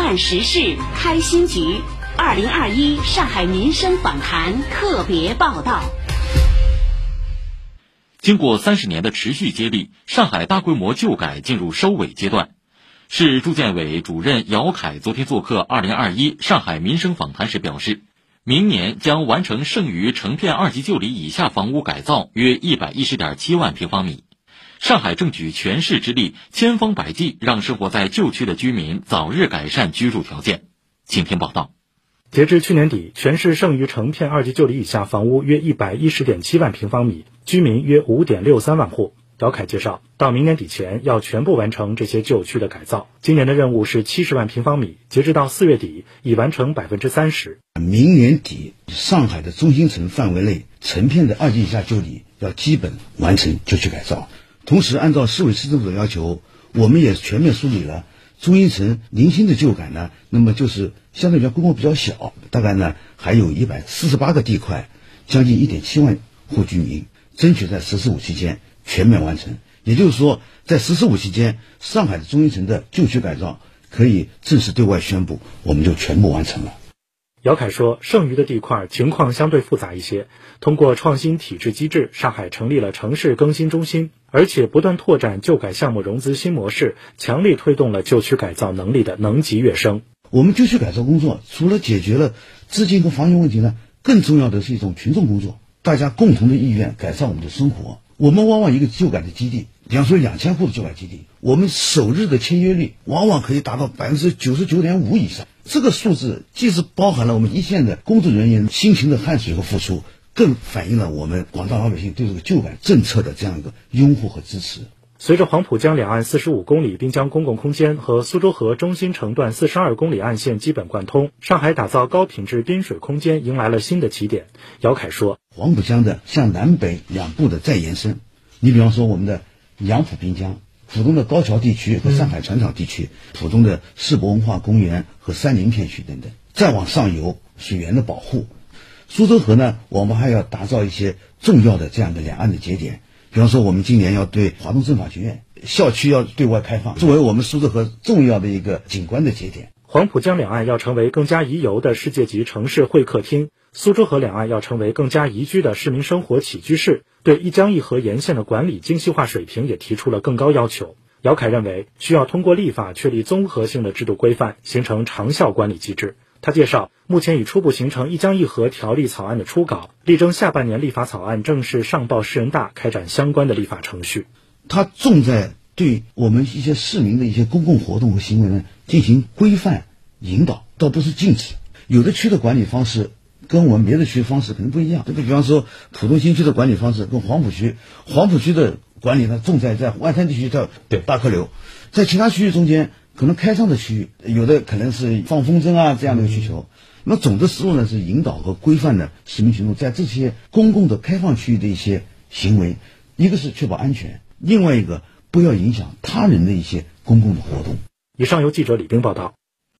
办实事，开新局。二零二一上海民生访谈特别报道。经过三十年的持续接力，上海大规模旧改进入收尾阶段。市住建委主任姚凯昨天做客二零二一上海民生访谈时表示，明年将完成剩余成片二级旧里以下房屋改造约一百一十点七万平方米。上海正举全市之力，千方百计让生活在旧区的居民早日改善居住条件。请听报道。截至去年底，全市剩余成片二级旧里以下房屋约一百一十点七万平方米，居民约五点六三万户。姚凯介绍，到明年底前要全部完成这些旧区的改造。今年的任务是七十万平方米，截至到四月底已完成百分之三十。明年底，上海的中心城范围内成片的二级以下旧里要基本完成旧区改造。同时，按照市委市政府的要求，我们也全面梳理了中心城零星的旧改呢。那么就是相对来讲规模比较小，大概呢还有一百四十八个地块，将近一点七万户居民，争取在“十四五”期间。全面完成，也就是说，在“十四五”期间，上海的中心城的旧区改造可以正式对外宣布，我们就全部完成了。姚凯说，剩余的地块情况相对复杂一些，通过创新体制机制，上海成立了城市更新中心，而且不断拓展旧改项目融资新模式，强力推动了旧区改造能力的能级跃升。我们旧区改造工作除了解决了资金和房源问题呢，更重要的是一种群众工作，大家共同的意愿改善我们的生活。我们往往一个旧改的基地，比方说两千户的旧改基地，我们首日的签约率往往可以达到百分之九十九点五以上。这个数字既是包含了我们一线的工作人员辛勤的汗水和付出，更反映了我们广大老百姓对这个旧改政策的这样一个拥护和支持。随着黄浦江两岸四十五公里滨江公共空间和苏州河中心城段四十二公里岸线基本贯通，上海打造高品质滨水空间迎来了新的起点。姚凯说：“黄浦江的向南北两部的再延伸，你比方说我们的杨浦滨江、浦东的高桥地区和上海船厂地区、浦东的世博文化公园和三林片区等等，再往上游水源的保护。苏州河呢，我们还要打造一些重要的这样的两岸的节点。”比方说，我们今年要对华东政法学院校区要对外开放，作为我们苏州河重要的一个景观的节点。黄浦江两岸要成为更加宜游的世界级城市会客厅，苏州河两岸要成为更加宜居的市民生活起居室。对一江一河沿线的管理精细化水平也提出了更高要求。姚凯认为，需要通过立法确立综合性的制度规范，形成长效管理机制。他介绍，目前已初步形成一江一河条例草案的初稿，力争下半年立法草案正式上报市人大，开展相关的立法程序。他重在对我们一些市民的一些公共活动和行为呢进行规范引导，倒不是禁止。有的区的管理方式跟我们别的区方式可能不一样。这个比方说，浦东新区的管理方式跟黄浦区，黄浦区的管理呢重在在外滩地区叫大客流，在其他区域中间。可能开放的区域，有的可能是放风筝啊这样的一个需求。那么总的思路呢是引导和规范的市民群众在这些公共的开放区域的一些行为，一个是确保安全，另外一个不要影响他人的一些公共的活动。以上由记者李冰报道。